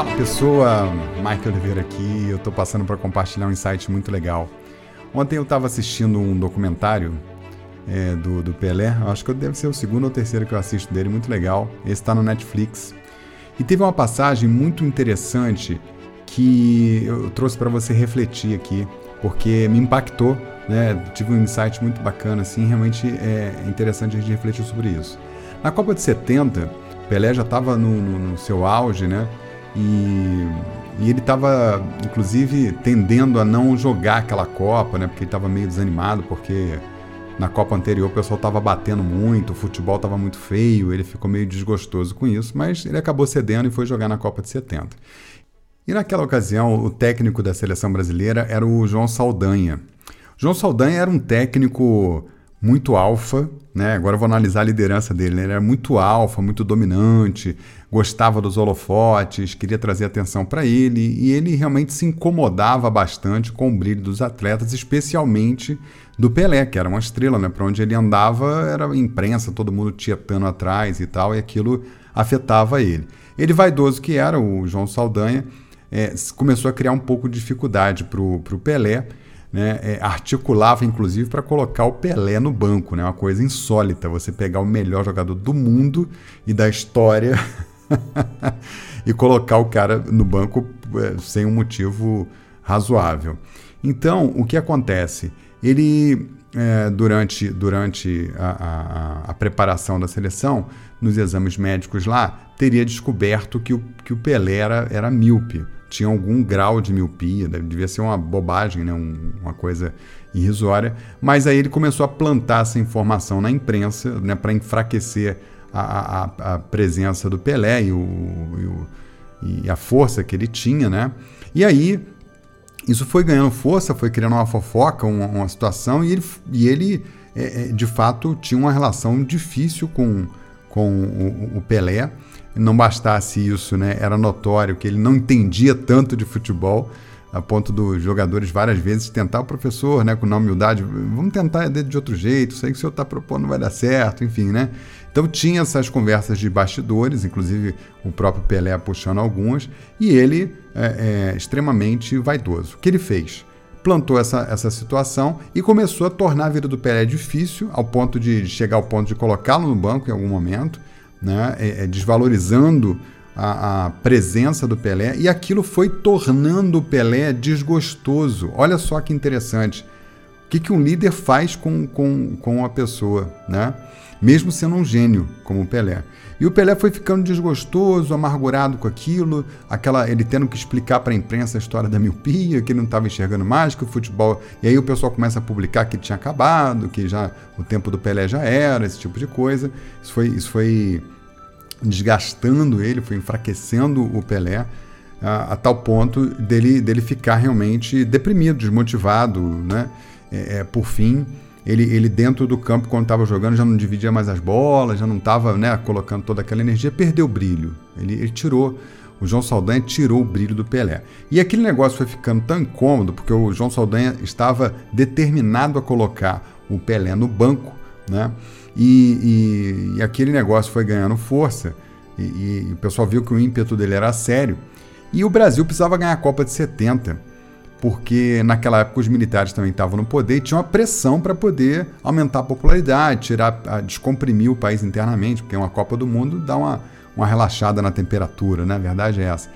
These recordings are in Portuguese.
Fala pessoa, Mike Oliveira aqui. Eu tô passando para compartilhar um insight muito legal. Ontem eu estava assistindo um documentário é, do, do Pelé, acho que deve ser o segundo ou terceiro que eu assisto dele, muito legal. Esse está no Netflix. E teve uma passagem muito interessante que eu trouxe para você refletir aqui, porque me impactou, né? Tive um insight muito bacana, assim, realmente é interessante a gente refletir sobre isso. Na Copa de 70, Pelé já estava no, no, no seu auge, né? E, e ele estava, inclusive, tendendo a não jogar aquela Copa, né? Porque ele estava meio desanimado, porque na Copa anterior o pessoal estava batendo muito, o futebol estava muito feio, ele ficou meio desgostoso com isso, mas ele acabou cedendo e foi jogar na Copa de 70. E naquela ocasião, o técnico da seleção brasileira era o João Saldanha. João Saldanha era um técnico muito alfa, né? Agora eu vou analisar a liderança dele. Né? Ele era muito alfa, muito dominante, gostava dos holofotes, queria trazer atenção para ele e ele realmente se incomodava bastante com o brilho dos atletas, especialmente do Pelé, que era uma estrela, né? Para onde ele andava era imprensa, todo mundo tietando atrás e tal, e aquilo afetava ele. Ele vaidoso que era, o João Saldanha, é, começou a criar um pouco de dificuldade para o Pelé né, é, articulava inclusive para colocar o Pelé no banco, né, uma coisa insólita, você pegar o melhor jogador do mundo e da história e colocar o cara no banco é, sem um motivo razoável. Então, o que acontece? Ele, é, durante, durante a, a, a, preparação da seleção, nos exames médicos lá, teria descoberto que o, que o Pelé era, era míope tinha algum grau de miopia, devia ser uma bobagem, né? Um, uma coisa irrisória. Mas aí ele começou a plantar essa informação na imprensa né? para enfraquecer a, a, a, presença do Pelé e, o, e, o, e, a força que ele tinha. Né? E aí isso foi ganhando força, foi criando uma fofoca, uma, uma situação, e ele, e ele é, é de fato tinha uma relação difícil com, com o, o Pelé não bastasse isso, né, era notório que ele não entendia tanto de futebol, a ponto dos jogadores várias vezes tentar o professor, né, com na humildade, vamos tentar de outro jeito, sei que o senhor está propondo não vai dar certo, enfim, né? Então tinha essas conversas de bastidores, inclusive o próprio Pelé puxando algumas, e ele é, é extremamente vaidoso. O que ele fez? Plantou essa, essa situação e começou a tornar a vida do Pelé difícil, ao ponto de chegar ao ponto de colocá-lo no banco em algum momento, né, é, é, desvalorizando a, a, presença do Pelé e aquilo foi tornando o Pelé desgostoso. Olha só que interessante. O que, que um líder faz com, com, com a pessoa, né? mesmo sendo um gênio como o Pelé. E o Pelé foi ficando desgostoso, amargurado com aquilo, aquela ele tendo que explicar para a imprensa a história da miopia, que ele não estava enxergando mais, que o futebol. E aí o pessoal começa a publicar que tinha acabado, que já o tempo do Pelé já era, esse tipo de coisa. Isso foi, isso foi desgastando ele, foi enfraquecendo o Pelé. A, a tal ponto dele, dele ficar realmente deprimido, desmotivado, né? É, é, por fim, ele, ele dentro do campo, quando estava jogando, já não dividia mais as bolas, já não estava né, colocando toda aquela energia, perdeu o brilho. Ele, ele tirou. O João Saldanha tirou o brilho do Pelé. E aquele negócio foi ficando tão incômodo, porque o João Saldanha estava determinado a colocar o Pelé no banco, né? E, e, e aquele negócio foi ganhando força, e, e, o pessoal viu que o ímpeto dele era sério. E o Brasil precisava ganhar a Copa de 70 porque naquela época os militares também estavam no poder e tinham uma pressão para poder aumentar a popularidade, tirar, a, descomprimir o país internamente, porque uma Copa do Mundo dá uma, uma relaxada na temperatura, né? A verdade é essa.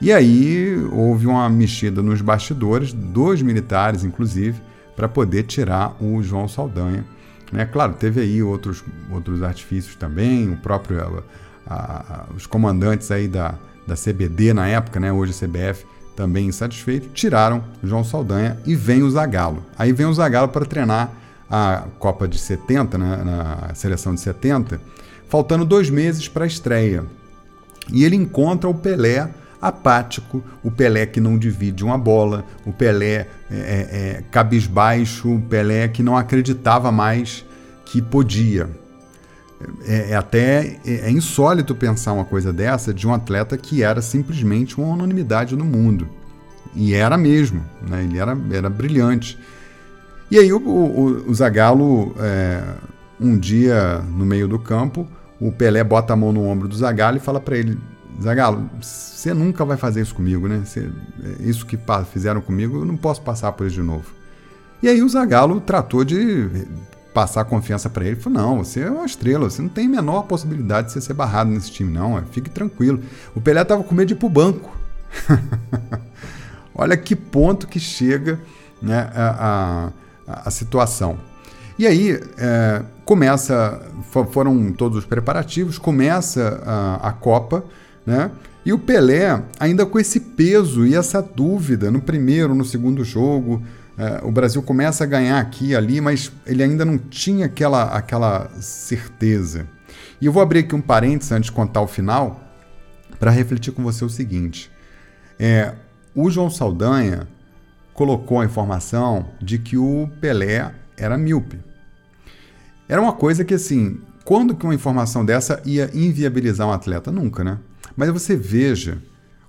E aí houve uma mexida nos bastidores, dos militares inclusive, para poder tirar o João Saldanha. Né? Claro, teve aí outros, outros artifícios também, o próprio, a, a, os comandantes aí da, da CBD na época, né? hoje a CBF, também insatisfeito, tiraram João Saldanha e vem o Zagallo. Aí vem o Zagallo para treinar a Copa de 70, né, na seleção de 70, faltando dois meses para a estreia. E ele encontra o Pelé apático, o Pelé que não divide uma bola, o Pelé é, é, é cabisbaixo, o Pelé que não acreditava mais que podia. É, é, até é, é insólito pensar uma coisa dessa de um atleta que era simplesmente uma unanimidade no mundo. E era mesmo, né? ele era, era brilhante. E aí o, o, o Zagallo, é, um dia no meio do campo, o Pelé bota a mão no ombro do Zagallo e fala para ele: Zagalo, você nunca vai fazer isso comigo, né? Cê, é, isso que fizeram comigo, eu não posso passar por isso de novo. E aí o Zagallo tratou de passar confiança para ele. Falou: não, você é uma estrela, você não tem a menor possibilidade de você ser barrado nesse time, não. Fique tranquilo. O Pelé estava com medo de ir pro banco. Olha que ponto que chega né, a, a, a situação. E aí é, começa, foram todos os preparativos, começa a, a Copa, né? E o Pelé, ainda com esse peso e essa dúvida no primeiro, no segundo jogo, é, o Brasil começa a ganhar aqui e ali, mas ele ainda não tinha aquela, aquela certeza. E eu vou abrir aqui um parênteses antes de contar o final, para refletir com você o seguinte. É, o João Saldanha colocou a informação de que o Pelé era míope. Era uma coisa que, assim, quando que uma informação dessa ia inviabilizar um atleta? Nunca, né? Mas você veja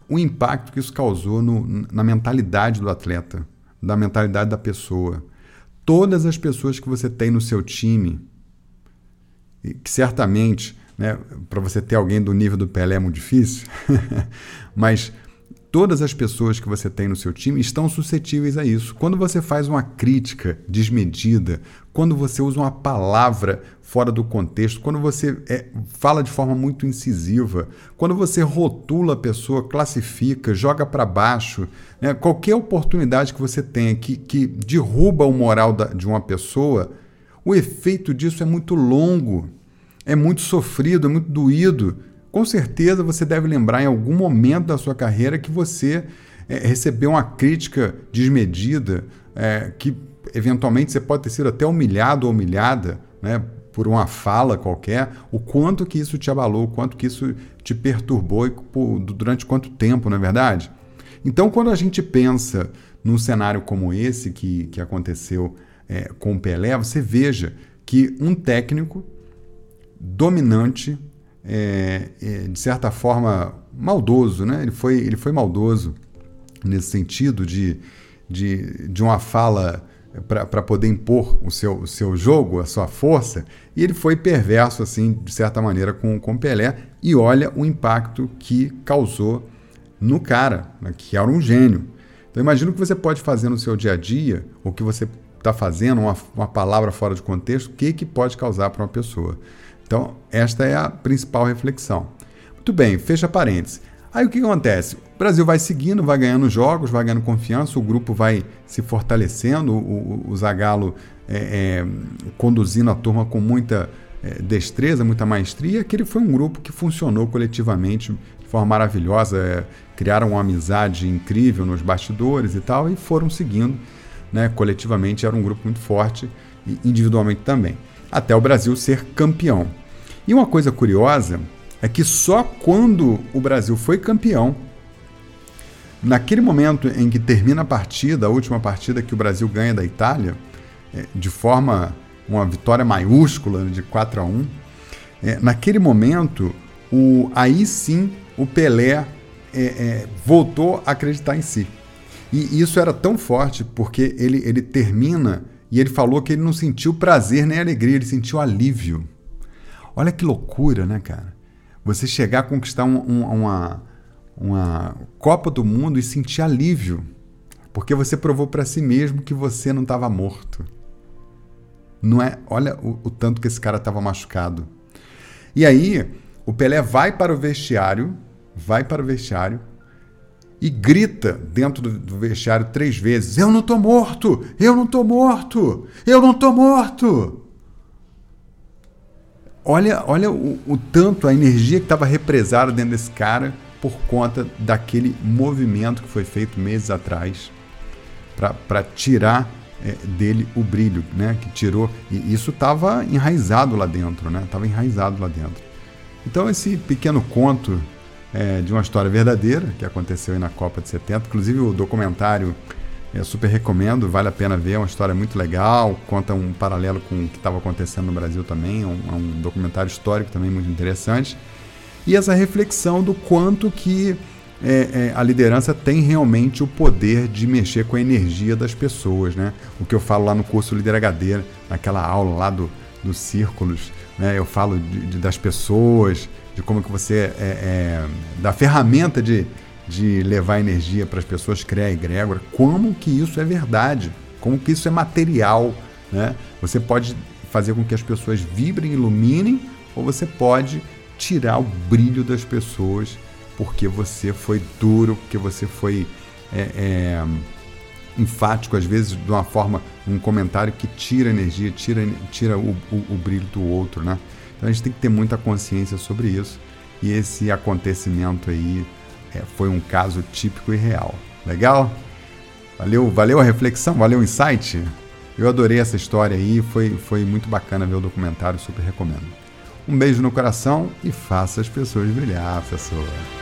o impacto que isso causou no, na mentalidade do atleta, da mentalidade da pessoa. Todas as pessoas que você tem no seu time, que certamente, né, para você ter alguém do nível do Pelé é muito difícil, mas todas as pessoas que você tem no seu time estão suscetíveis a isso. Quando você faz uma crítica desmedida, quando você usa uma palavra fora do contexto, quando você é, fala de forma muito incisiva, quando você rotula a pessoa, classifica, joga para baixo, né? qualquer oportunidade que você tenha que, que derruba o moral da, de uma pessoa, o efeito disso é muito longo, é muito sofrido, é muito doído com certeza você deve lembrar em algum momento da sua carreira que você é, recebeu uma crítica desmedida, é, que eventualmente você pode ter sido até humilhado ou humilhada né, por uma fala qualquer, o quanto que isso te abalou, o quanto que isso te perturbou e por, durante quanto tempo, não é verdade? Então, quando a gente pensa num cenário como esse que, que aconteceu é, com o Pelé, você veja que um técnico dominante é, é, de certa forma, maldoso, né? Ele foi, ele foi maldoso nesse sentido de, de, de uma fala para poder impor o seu, o seu jogo, a sua força, e ele foi perverso, assim, de certa maneira, com, com Pelé, e olha o impacto que causou no cara, né, que era um gênio. Então, imagina o que você pode fazer no seu dia a dia, o que você está fazendo, uma, uma palavra fora de contexto, o que, que pode causar para uma pessoa. Então, esta é a principal reflexão. Muito bem, fecha parênteses. Aí o que acontece? O Brasil vai seguindo, vai ganhando jogos, vai ganhando confiança, o grupo vai se fortalecendo, o, o, Zagallo é, é, conduzindo a turma com muita é, destreza, muita maestria. Aquele foi um grupo que funcionou coletivamente de forma maravilhosa, é, criaram uma amizade incrível nos bastidores e tal, e foram seguindo. Né, coletivamente era um grupo muito forte e individualmente também, até o Brasil ser campeão. E uma coisa curiosa é que só quando o Brasil foi campeão, naquele momento em que termina a partida, a última partida que o Brasil ganha da Itália, é, de forma uma vitória maiúscula de 4 a 1, é, naquele momento, o, aí sim o Pelé é, é, voltou a acreditar em si. E isso era tão forte porque ele, ele termina e ele falou que ele não sentiu prazer nem alegria, ele sentiu alívio. Olha que loucura, né, cara? Você chegar a conquistar um, um, uma, uma Copa do Mundo e sentir alívio, porque você provou para si mesmo que você não estava morto. Não é? Olha o, o tanto que esse cara estava machucado. E aí, o Pelé vai para o vestiário, vai para o vestiário e grita dentro do, vestiário três vezes: Eu não tô morto! Eu não tô morto! Eu não tô morto! Olha, olha o, o tanto, a energia que estava represada dentro desse cara por conta daquele movimento que foi feito meses atrás para tirar é, dele o brilho, né? Que tirou. E isso estava enraizado lá dentro, né? Estava enraizado lá dentro. Então, esse pequeno conto é, de uma história verdadeira que aconteceu na Copa de 70, inclusive o documentário eu super recomendo, vale a pena ver, é uma história muito legal, conta um paralelo com o que estava acontecendo no Brasil também, é um, é um, documentário histórico também muito interessante. E essa reflexão do quanto que é, é, a liderança tem realmente o poder de mexer com a energia das pessoas, né? O que eu falo lá no curso HD, naquela aula lá do, dos círculos, né? eu falo de, de, das pessoas, de como que você é, é da ferramenta de, de levar energia para as pessoas, criar egrégora, como que isso é verdade, como que isso é material, né? Você pode fazer com que as pessoas vibrem, iluminem, ou você pode tirar o brilho das pessoas porque você foi duro, porque você foi é, é, enfático, às vezes de uma forma, um comentário que tira energia, tira, tira o, o, o brilho do outro, né? Então a gente tem que ter muita consciência sobre isso. E esse acontecimento aí é, foi um caso típico e real. Legal? Valeu, valeu a reflexão, valeu o insight. Eu adorei essa história aí, foi, foi muito bacana ver o documentário, super recomendo. Um beijo no coração e faça as pessoas brilhar, pessoa.